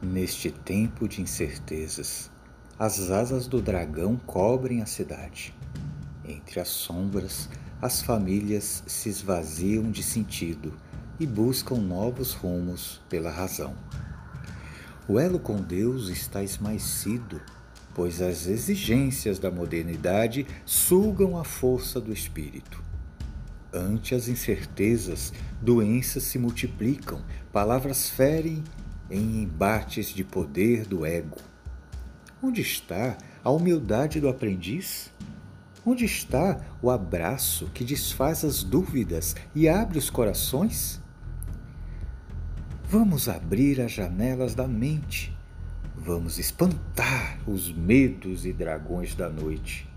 Neste tempo de incertezas, as asas do dragão cobrem a cidade. Entre as sombras, as famílias se esvaziam de sentido e buscam novos rumos pela razão. O elo com Deus está esmaecido, pois as exigências da modernidade sugam a força do espírito. Ante as incertezas, doenças se multiplicam, palavras ferem em embates de poder do ego. Onde está a humildade do aprendiz? Onde está o abraço que desfaz as dúvidas e abre os corações? Vamos abrir as janelas da mente. Vamos espantar os medos e dragões da noite.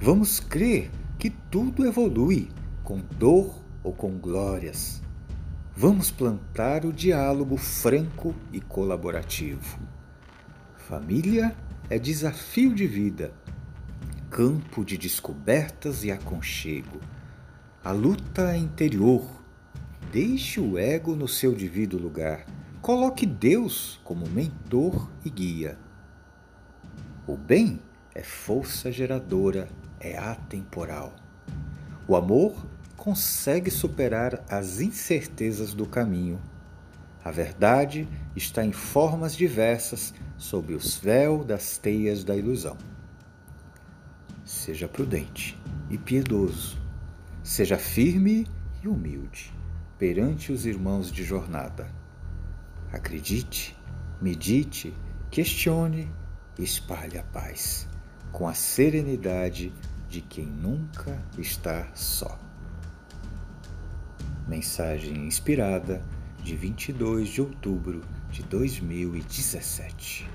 Vamos crer que tudo evolui, com dor ou com glórias. Vamos plantar o diálogo franco e colaborativo. Família é desafio de vida, campo de descobertas e aconchego. A luta é interior. Deixe o ego no seu devido lugar. Coloque Deus como mentor e guia. O bem é força geradora, é atemporal. O amor consegue superar as incertezas do caminho. A verdade está em formas diversas sob os véus das teias da ilusão. Seja prudente e piedoso, seja firme e humilde perante os irmãos de jornada. Acredite, medite, questione espalhe a paz, com a serenidade de quem nunca está só. Mensagem inspirada de 22 de outubro de 2017.